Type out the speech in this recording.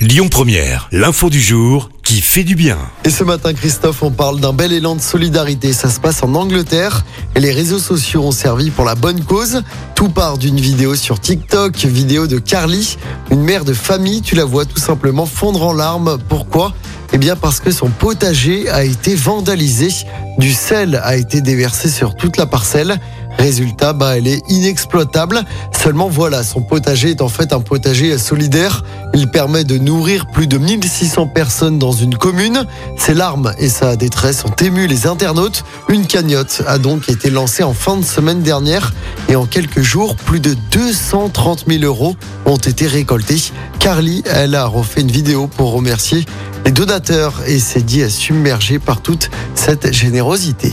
Lyon Première, l'info du jour qui fait du bien. Et ce matin, Christophe, on parle d'un bel élan de solidarité. Ça se passe en Angleterre et les réseaux sociaux ont servi pour la bonne cause. Tout part d'une vidéo sur TikTok, vidéo de Carly, une mère de famille. Tu la vois tout simplement fondre en larmes. Pourquoi? Eh bien parce que son potager a été vandalisé. Du sel a été déversé sur toute la parcelle. Résultat, bah, elle est inexploitable. Seulement voilà, son potager est en fait un potager solidaire. Il permet de nourrir plus de 1600 personnes dans une commune. Ses larmes et sa détresse ont ému les internautes. Une cagnotte a donc été lancée en fin de semaine dernière et en quelques jours, plus de 230 000 euros ont été récoltés. Carly, elle a refait une vidéo pour remercier les donateurs et s'est dit submergée par toute cette générosité.